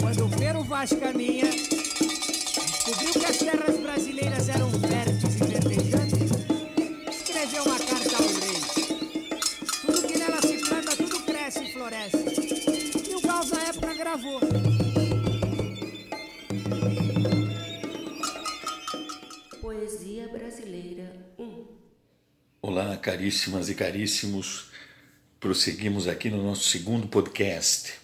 Quando o Pero Vaz caminha, descobriu que as terras brasileiras eram férteis e verdejantes, escreveu uma carta ao rei. Tudo que nela se planta, tudo cresce e floresce. E o Gauss, na época, gravou. Poesia Brasileira 1 Olá, caríssimas e caríssimos. Prosseguimos aqui no nosso segundo podcast.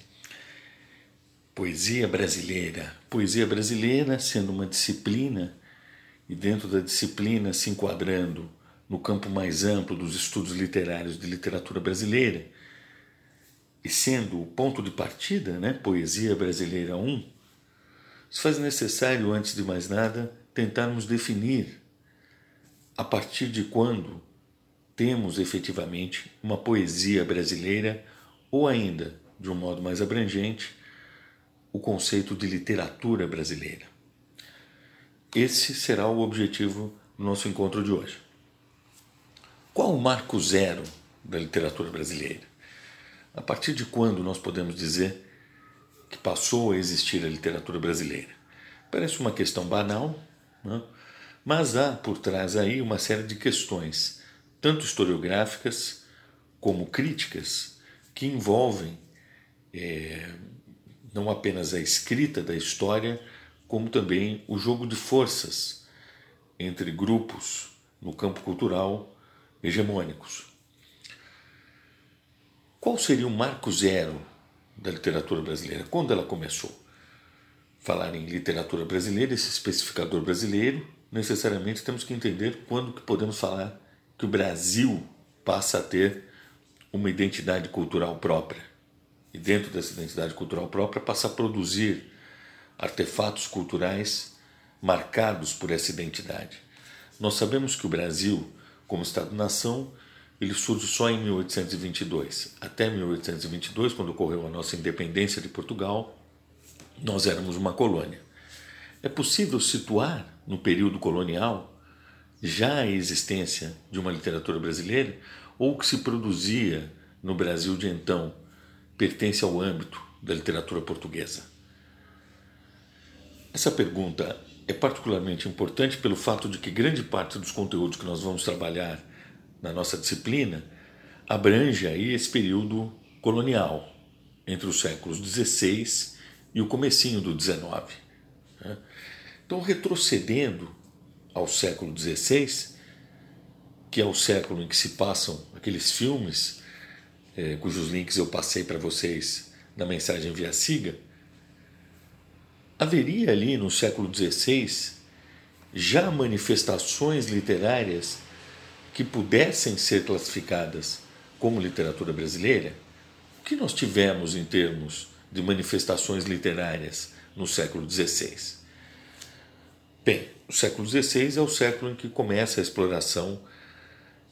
Poesia brasileira. Poesia brasileira sendo uma disciplina e dentro da disciplina se enquadrando no campo mais amplo dos estudos literários de literatura brasileira e sendo o ponto de partida, né, Poesia Brasileira 1, se faz necessário, antes de mais nada, tentarmos definir a partir de quando temos efetivamente uma poesia brasileira ou ainda, de um modo mais abrangente, o conceito de literatura brasileira. Esse será o objetivo do nosso encontro de hoje. Qual o marco zero da literatura brasileira? A partir de quando nós podemos dizer que passou a existir a literatura brasileira? Parece uma questão banal, né? mas há por trás aí uma série de questões, tanto historiográficas como críticas, que envolvem é, não apenas a escrita da história, como também o jogo de forças entre grupos no campo cultural hegemônicos. Qual seria o marco zero da literatura brasileira? Quando ela começou? Falar em literatura brasileira, esse especificador brasileiro, necessariamente temos que entender quando que podemos falar que o Brasil passa a ter uma identidade cultural própria. E dentro dessa identidade cultural própria passa a produzir artefatos culturais marcados por essa identidade. Nós sabemos que o Brasil, como Estado-nação, ele surge só em 1822. Até 1822, quando ocorreu a nossa independência de Portugal, nós éramos uma colônia. É possível situar no período colonial já a existência de uma literatura brasileira ou que se produzia no Brasil de então pertence ao âmbito da literatura portuguesa? Essa pergunta é particularmente importante pelo fato de que grande parte dos conteúdos que nós vamos trabalhar na nossa disciplina abrange aí esse período colonial entre os séculos XVI e o comecinho do XIX. Né? Então, retrocedendo ao século XVI, que é o século em que se passam aqueles filmes eh, cujos links eu passei para vocês na mensagem via Siga, haveria ali no século XVI já manifestações literárias que pudessem ser classificadas como literatura brasileira? O que nós tivemos em termos de manifestações literárias no século XVI? Bem, o século XVI é o século em que começa a exploração,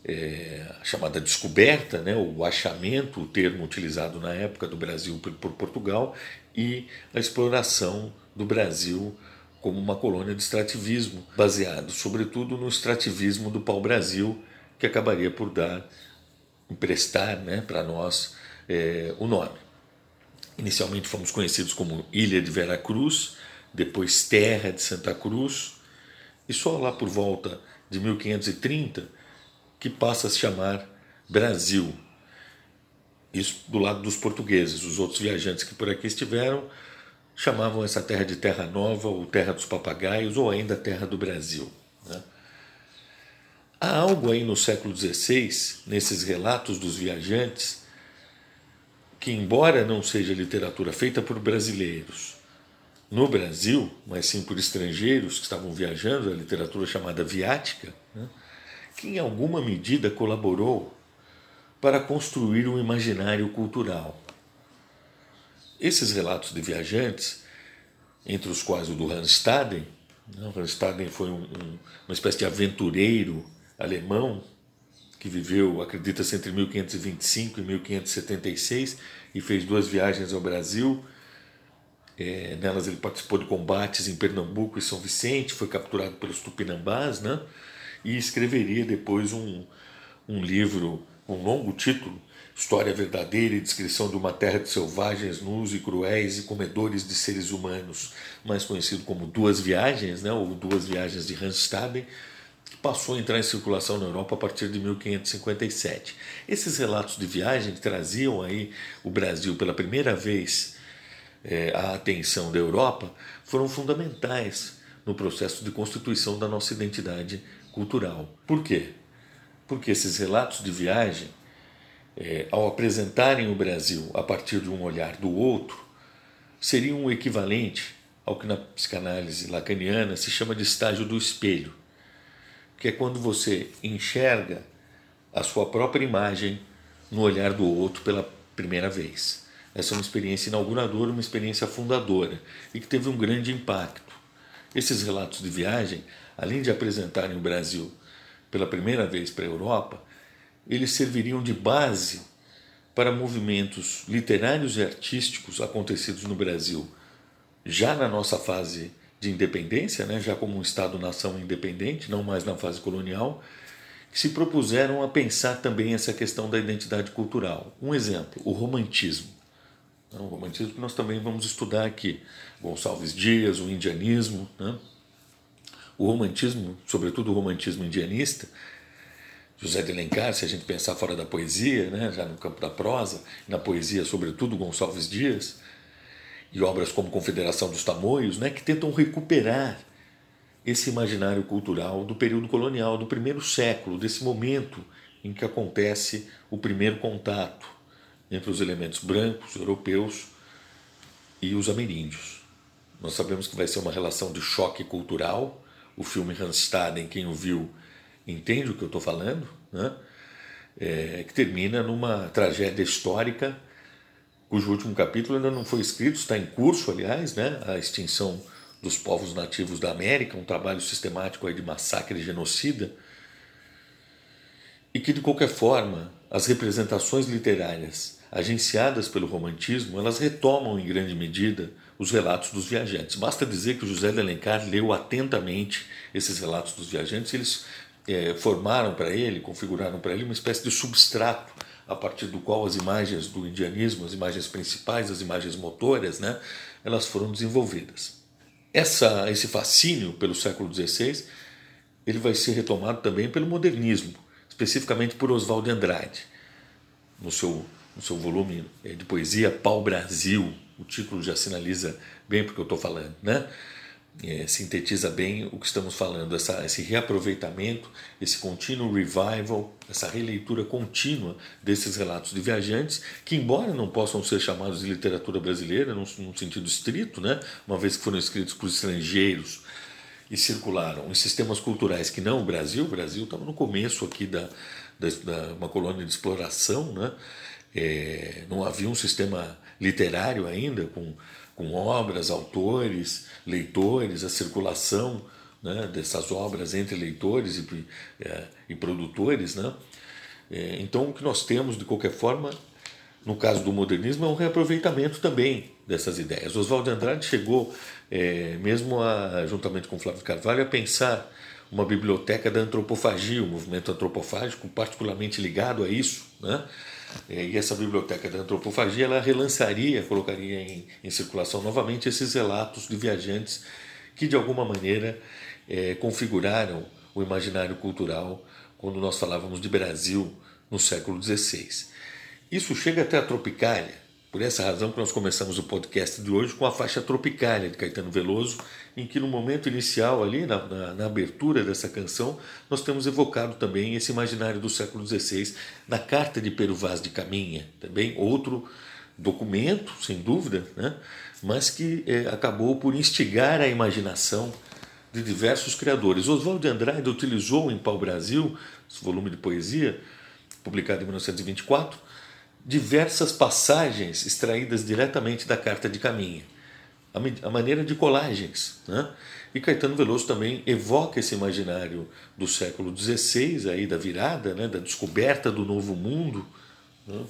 é, chamada descoberta, né, o achamento, o termo utilizado na época do Brasil por, por Portugal, e a exploração do Brasil como uma colônia de extrativismo, baseado sobretudo no extrativismo do pau-brasil, que acabaria por dar, emprestar né, para nós é, o nome. Inicialmente fomos conhecidos como Ilha de Vera Cruz, depois Terra de Santa Cruz, e só lá por volta de 1530 que passa a se chamar Brasil. Isso do lado dos portugueses. Os outros viajantes que por aqui estiveram chamavam essa terra de Terra Nova, ou Terra dos Papagaios, ou ainda Terra do Brasil. Né? Há algo aí no século XVI, nesses relatos dos viajantes, que, embora não seja literatura feita por brasileiros no Brasil, mas sim por estrangeiros que estavam viajando, a literatura chamada viática, né? Que em alguma medida colaborou para construir um imaginário cultural. Esses relatos de viajantes, entre os quais o do Hans Staden, né? Foi um, um, uma espécie de aventureiro alemão que viveu, acredita-se, entre 1525 e 1576 e fez duas viagens ao Brasil. É, nelas ele participou de combates em Pernambuco e São Vicente, foi capturado pelos tupinambás, né? E escreveria depois um, um livro um longo título, História Verdadeira e Descrição de uma Terra de Selvagens, Nus e Cruéis e Comedores de Seres Humanos, mais conhecido como Duas Viagens, né, ou Duas Viagens de Hans Staden, que passou a entrar em circulação na Europa a partir de 1557. Esses relatos de viagem que traziam aí o Brasil pela primeira vez é, à atenção da Europa foram fundamentais no processo de constituição da nossa identidade cultural. Por quê? Porque esses relatos de viagem, é, ao apresentarem o Brasil a partir de um olhar do outro, seriam o equivalente ao que na psicanálise lacaniana se chama de estágio do espelho, que é quando você enxerga a sua própria imagem no olhar do outro pela primeira vez. Essa é uma experiência inauguradora, uma experiência fundadora e que teve um grande impacto. Esses relatos de viagem, além de apresentarem o Brasil pela primeira vez para a Europa, eles serviriam de base para movimentos literários e artísticos acontecidos no Brasil, já na nossa fase de independência, né, já como um Estado-nação independente, não mais na fase colonial, que se propuseram a pensar também essa questão da identidade cultural. Um exemplo, o romantismo. O romantismo que nós também vamos estudar aqui. Gonçalves Dias, o indianismo. Né? O romantismo, sobretudo o romantismo indianista, José de Alencar, se a gente pensar fora da poesia, né, já no campo da prosa, na poesia, sobretudo Gonçalves Dias, e obras como Confederação dos Tamoios, né, que tentam recuperar esse imaginário cultural do período colonial, do primeiro século, desse momento em que acontece o primeiro contato entre os elementos brancos, europeus e os ameríndios. Nós sabemos que vai ser uma relação de choque cultural. O filme Hanstaden, quem o viu, entende o que eu estou falando, né? É, que termina numa tragédia histórica, cujo último capítulo ainda não foi escrito, está em curso, aliás, né? a extinção dos povos nativos da América, um trabalho sistemático aí de massacre e genocida, e que, de qualquer forma, as representações literárias agenciadas pelo romantismo, elas retomam em grande medida os relatos dos viajantes. Basta dizer que o José de Alencar leu atentamente esses relatos dos viajantes e eles é, formaram para ele, configuraram para ele uma espécie de substrato a partir do qual as imagens do indianismo, as imagens principais, as imagens motoras, né, elas foram desenvolvidas. Essa, esse fascínio pelo século XVI ele vai ser retomado também pelo modernismo, especificamente por Oswald de Andrade, no seu, no seu volume é, de poesia Pau Brasil. O título já sinaliza bem porque eu estou falando, né? é, sintetiza bem o que estamos falando, essa, esse reaproveitamento, esse contínuo revival, essa releitura contínua desses relatos de viajantes, que, embora não possam ser chamados de literatura brasileira, num, num sentido estrito, né, uma vez que foram escritos por estrangeiros e circularam em sistemas culturais que não o Brasil, o Brasil estava no começo aqui da, da, da uma colônia de exploração, né, é, não havia um sistema literário ainda com com obras, autores, leitores, a circulação né, dessas obras entre leitores e, é, e produtores. Né? É, então, o que nós temos, de qualquer forma, no caso do modernismo, é um reaproveitamento também dessas ideias. Oswald de Andrade chegou, é, mesmo a, juntamente com Flávio Carvalho, a pensar uma biblioteca da antropofagia, o um movimento antropofágico particularmente ligado a isso. Né? É, e essa biblioteca da antropofagia ela relançaria, colocaria em, em circulação novamente esses relatos de viajantes que de alguma maneira é, configuraram o imaginário cultural quando nós falávamos de Brasil no século XVI. Isso chega até a Tropicália, por essa razão que nós começamos o podcast de hoje com a faixa Tropicália de Caetano Veloso, em que no momento inicial ali, na, na, na, abertura dessa canção, nós temos evocado também esse imaginário do século XVI na Carta de Pero Vaz de Caminha, também outro documento, sem dúvida, né? mas que é, acabou por instigar a imaginação de diversos criadores. Oswald de Andrade utilizou em Pau Brasil, esse volume de poesia, publicado em 1924, diversas passagens extraídas diretamente da Carta de Caminha, a maneira de colagens. Né? E Caetano Veloso também evoca esse imaginário do século XVI, aí, da virada, né? da descoberta do novo mundo, né?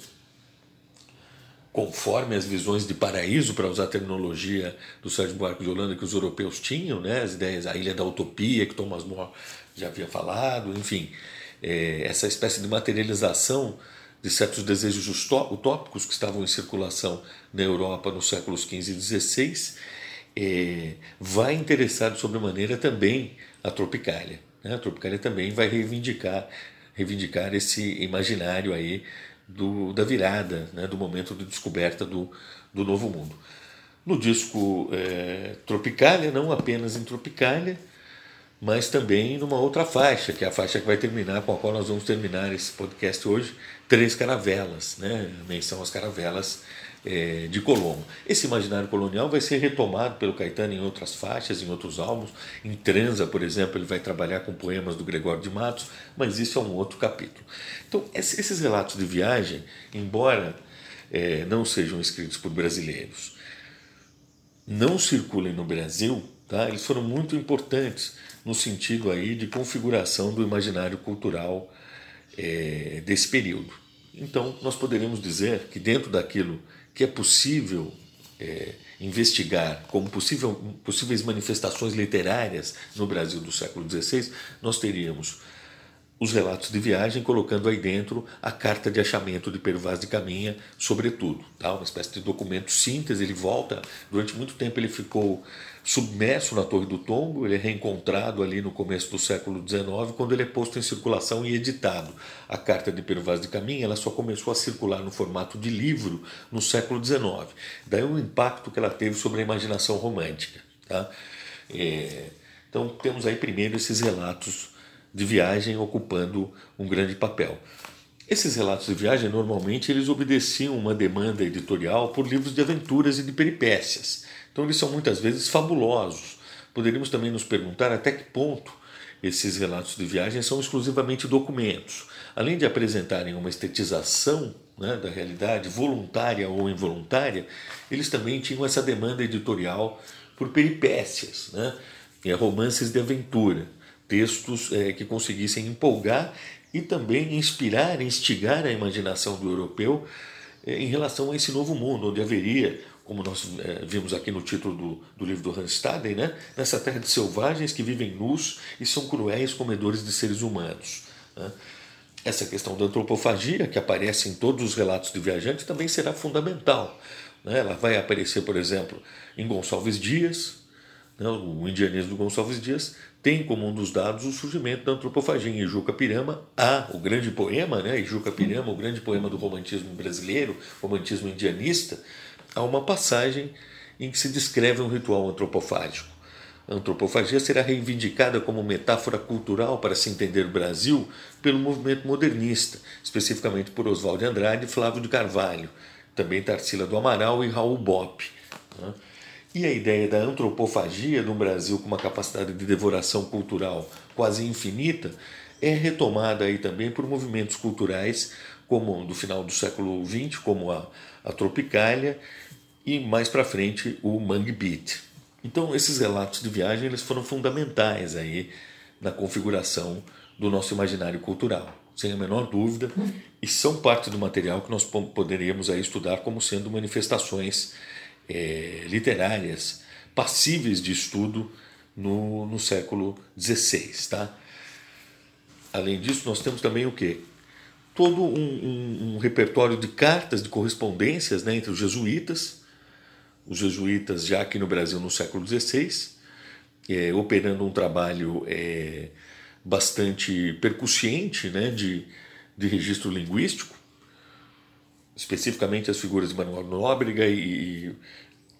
conforme as visões de paraíso, para usar a terminologia do Sérgio Buarque de Holanda que os europeus tinham, né? as ideias, a Ilha da Utopia, que Thomas More já havia falado, enfim. é, essa espécie de materialização de certos desejos utópicos que estavam em circulação na Europa nos séculos XV e XVI, é, vai interessar de sobremaneira também a Tropicália. Né? A Tropicália também vai reivindicar, reivindicar esse imaginário aí do, da virada, né? do momento de descoberta do, do Novo Mundo. No disco é, Tropicália, não apenas em Tropicália, mas também numa outra faixa, que é a faixa que vai terminar, com a qual nós vamos terminar esse podcast hoje, Três Caravelas, né? menção às caravelas é, de Colombo. Esse imaginário colonial vai ser retomado pelo Caetano em outras faixas, em outros álbuns. Em Transa, por exemplo, ele vai trabalhar com poemas do Gregório de Matos, mas isso é um outro capítulo. Então, esses relatos de viagem, embora é, não sejam escritos por brasileiros, não circulem no Brasil, tá? eles foram muito importantes no sentido aí de configuração do imaginário cultural é, desse período. Então, nós poderíamos dizer que dentro daquilo que é possível é, investigar como possível, possíveis manifestações literárias no Brasil do século XVI, nós teríamos os relatos de viagem, colocando aí dentro a carta de achamento de Vaz de Caminha, sobretudo, tá? uma espécie de documento síntese. Ele volta, durante muito tempo ele ficou submerso na Torre do Tombo, ele é reencontrado ali no começo do século XIX, quando ele é posto em circulação e editado. A carta de Vaz de Caminha ela só começou a circular no formato de livro no século XIX. Daí o impacto que ela teve sobre a imaginação romântica. Tá? É, então temos aí primeiro esses relatos de viagem ocupando um grande papel. Esses relatos de viagem normalmente eles obedeciam uma demanda editorial por livros de aventuras e de peripécias. Então eles são muitas vezes fabulosos. Poderíamos também nos perguntar até que ponto esses relatos de viagem são exclusivamente documentos. Além de apresentarem uma estetização né, da realidade, voluntária ou involuntária, eles também tinham essa demanda editorial por peripécias, né, romances de aventura textos é, que conseguissem empolgar e também inspirar, instigar a imaginação do europeu é, em relação a esse novo mundo, onde haveria, como nós é, vimos aqui no título do, do livro do Hans Staden, né, nessa terra de selvagens que vivem nus e são cruéis comedores de seres humanos. Né. Essa questão da antropofagia, que aparece em todos os relatos de viajantes, também será fundamental. Né. Ela vai aparecer, por exemplo, em Gonçalves Dias, né, o indianismo do Gonçalves Dias, tem como um dos dados o surgimento da antropofagia em Ijuca Pirama, há o grande poema, né, Ijuca Pirama, o grande poema do romantismo brasileiro, romantismo indianista, há uma passagem em que se descreve um ritual antropofágico. A antropofagia será reivindicada como metáfora cultural para se entender o Brasil pelo movimento modernista, especificamente por Oswald de Andrade e Flávio de Carvalho, também Tarsila do Amaral e Raul Bopp. Né. E a ideia da antropofagia no Brasil com uma capacidade de devoração cultural quase infinita é retomada aí também por movimentos culturais como do final do século XX, como a, a Tropicália e mais para frente o Mangue Beat. Então esses relatos de viagem eles foram fundamentais aí na configuração do nosso imaginário cultural, sem a menor dúvida, e são parte do material que nós poderíamos aí estudar como sendo manifestações é, literárias passíveis de estudo no, no século XVI. Tá? Além disso, nós temos também o quê? Todo um, um, um repertório de cartas, de correspondências né, entre os jesuítas, os jesuítas já aqui no Brasil no século XVI, é, operando um trabalho é, bastante percussiente né, de, de registro linguístico, especificamente as figuras de Manuel Nóbrega e,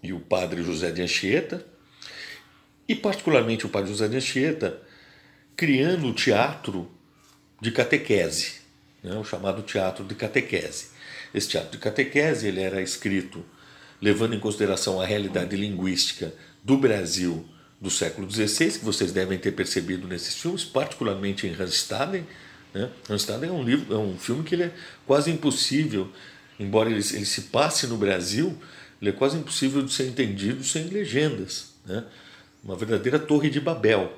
e o padre José de Anchieta, e particularmente o padre José de Anchieta, criando o teatro de catequese, né, o chamado teatro de catequese. Esse teatro de catequese ele era escrito levando em consideração a realidade linguística do Brasil do século XVI, que vocês devem ter percebido nesses filmes, particularmente em Randstaden. Né? É um livro, é um filme que é quase impossível embora ele, ele se passe no Brasil, ele é quase impossível de ser entendido sem legendas. Né? Uma verdadeira torre de Babel.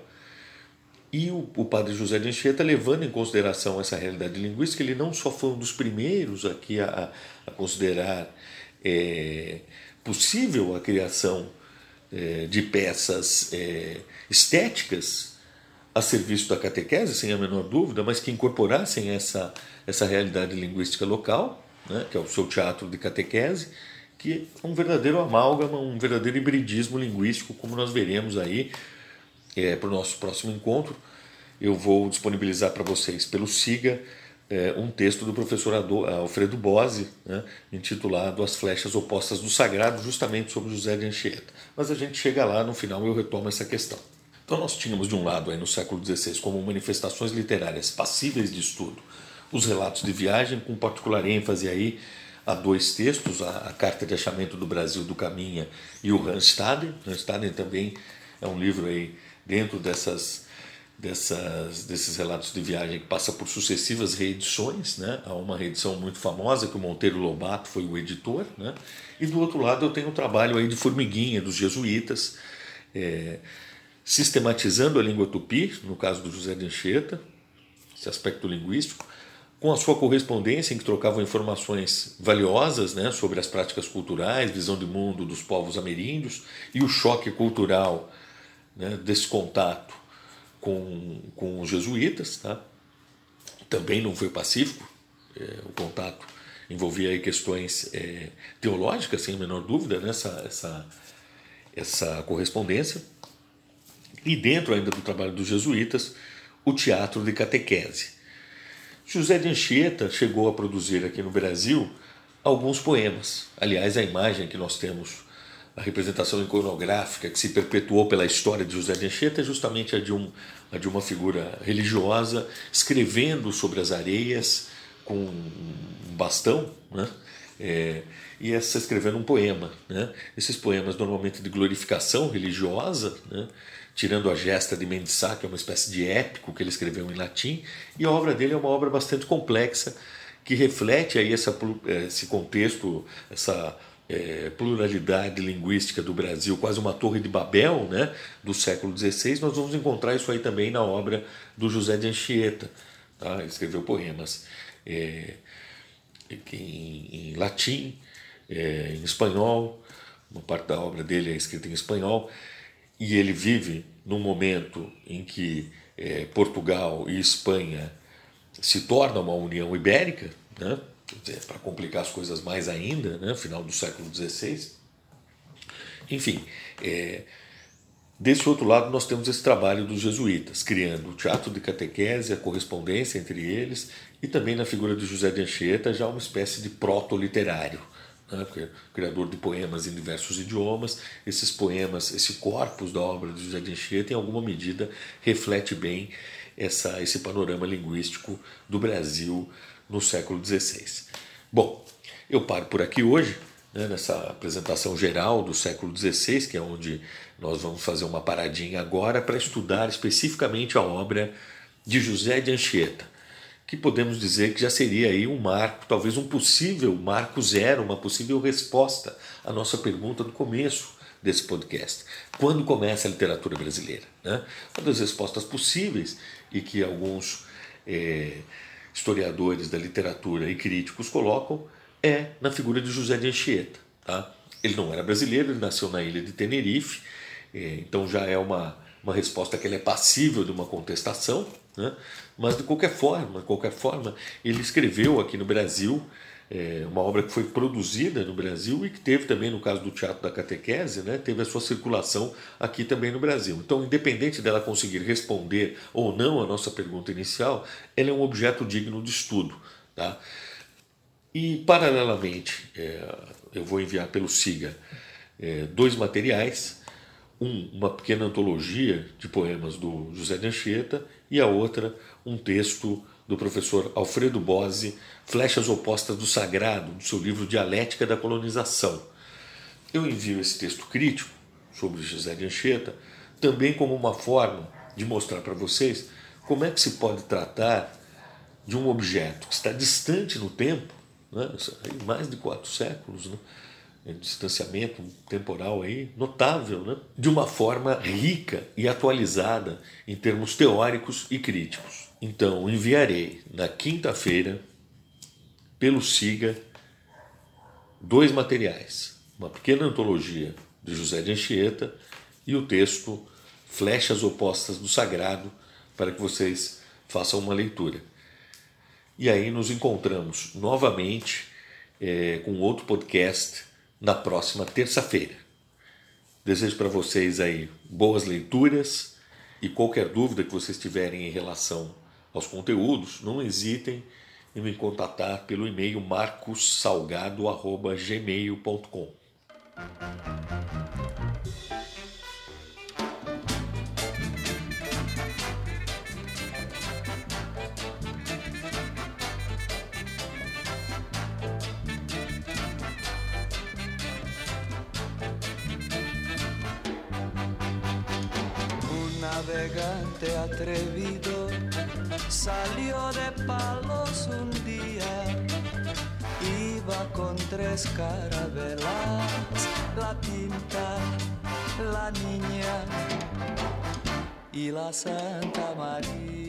E o, o padre José de Anchieta, levando em consideração essa realidade linguística, ele não só foi um dos primeiros aqui a, a considerar é, possível a criação é, de peças é, estéticas a serviço da catequese, sem a menor dúvida, mas que incorporassem essa, essa realidade linguística local, né, que é o seu teatro de catequese, que é um verdadeiro amálgama, um verdadeiro hibridismo linguístico, como nós veremos aí é, para o nosso próximo encontro. Eu vou disponibilizar para vocês pelo SIGA é, um texto do professor Alfredo Bose, né, intitulado As Flechas Opostas do Sagrado, justamente sobre José de Anchieta. Mas a gente chega lá, no final eu retomo essa questão. Então nós tínhamos de um lado aí no século XVI como manifestações literárias passíveis de estudo os relatos de viagem, com particular ênfase aí a dois textos, a, a Carta de Achamento do Brasil do Caminha e o Randstaden. Randstaden também é um livro aí dentro dessas, dessas, desses relatos de viagem que passa por sucessivas reedições. Né? Há uma reedição muito famosa que o Monteiro Lobato foi o editor. Né? E do outro lado eu tenho um trabalho aí de formiguinha dos jesuítas, é, sistematizando a língua tupi, no caso do José de Anchieta, esse aspecto linguístico, com a sua correspondência, em que trocavam informações valiosas né, sobre as práticas culturais, visão de mundo dos povos ameríndios e o choque cultural né, desse contato com, com os jesuítas. Tá? Também não foi pacífico, é, o contato envolvia questões é, teológicas, sem a menor dúvida, nessa né, essa, essa correspondência. E dentro ainda do trabalho dos jesuítas, o teatro de catequese José de Anchieta chegou a produzir aqui no Brasil alguns poemas. Aliás, a imagem que nós temos, a representação iconográfica que se perpetuou pela história de José de Anchieta é justamente a de, um, a de uma figura religiosa escrevendo sobre as areias com um bastão, né? É, e essa escrevendo um poema. Né? Esses poemas normalmente de glorificação religiosa, né? Tirando a gesta de Mendissá, que é uma espécie de épico que ele escreveu em latim, e a obra dele é uma obra bastante complexa, que reflete aí essa, esse contexto, essa é, pluralidade linguística do Brasil, quase uma torre de Babel né, do século XVI, nós vamos encontrar isso aí também na obra do José de Anchieta. Tá? Ele escreveu poemas é, em, em, latim, é, em espanhol, uma parte da obra dele é escrita em espanhol, e ele vive num momento em que é, Portugal e Espanha se tornam uma união ibérica, né? para complicar as coisas mais ainda, né? final do século XVI. Enfim, é, desse outro lado nós temos esse trabalho dos jesuítas, criando o teatro de catequese, a correspondência entre eles, e também na figura de José de Anchieta já uma espécie de proto-literário né, criador de poemas em diversos idiomas. Esses poemas, esse corpus da obra de José de Anchieta, em alguma medida, reflete bem essa, esse panorama linguístico do Brasil no século XVI. Bom, eu paro por aqui hoje, né, nessa apresentação geral do século XVI, que é onde nós vamos fazer uma paradinha agora para estudar especificamente a obra de José de Anchieta que podemos dizer que já seria aí um marco, talvez um possível marco zero, uma possível resposta à nossa pergunta do começo desse podcast. Quando começa a literatura brasileira? Né? Uma das respostas possíveis e que alguns é, historiadores da literatura e críticos colocam é na figura de José de Anchieta. Tá? Ele não era brasileiro, ele nasceu na ilha de Tenerife, é, então já é uma, uma resposta que ele é passível de uma contestação, né? Mas de qualquer forma, de qualquer forma, ele escreveu aqui no Brasil é, uma obra que foi produzida no Brasil e que teve também, no caso do Teatro da Catequese, né, teve a sua circulação aqui também no Brasil. Então, independente dela conseguir responder ou não a nossa pergunta inicial, ela é um objeto digno de estudo. Tá? E, paralelamente, é, eu vou enviar pelo SIGA é, dois materiais, um, uma pequena antologia de poemas do José de Anchieta e a outra um texto do professor Alfredo Bose, Flechas Opostas do Sagrado, do seu livro Dialética da Colonização. Eu envio esse texto crítico sobre José de Anchieta também como uma forma de mostrar para vocês como é que se pode tratar de um objeto que está distante no tempo, né? mais de quatro séculos, né? É distanciamento temporal aí notável, né? de uma forma rica e atualizada em termos teóricos e críticos. Então, enviarei na quinta-feira, pelo SIGA, dois materiais: uma pequena antologia de José de Anchieta e o texto Flechas Opostas do Sagrado, para que vocês façam uma leitura. E aí nos encontramos novamente é, com outro podcast na próxima terça-feira. Desejo para vocês aí boas leituras e qualquer dúvida que vocês tiverem em relação aos conteúdos, não hesitem em me contatar pelo e-mail marcossalgado@gmail.com. navegante atrevido salió de palos un día. Iba con tres carabelas, la pinta, la niña y la Santa María.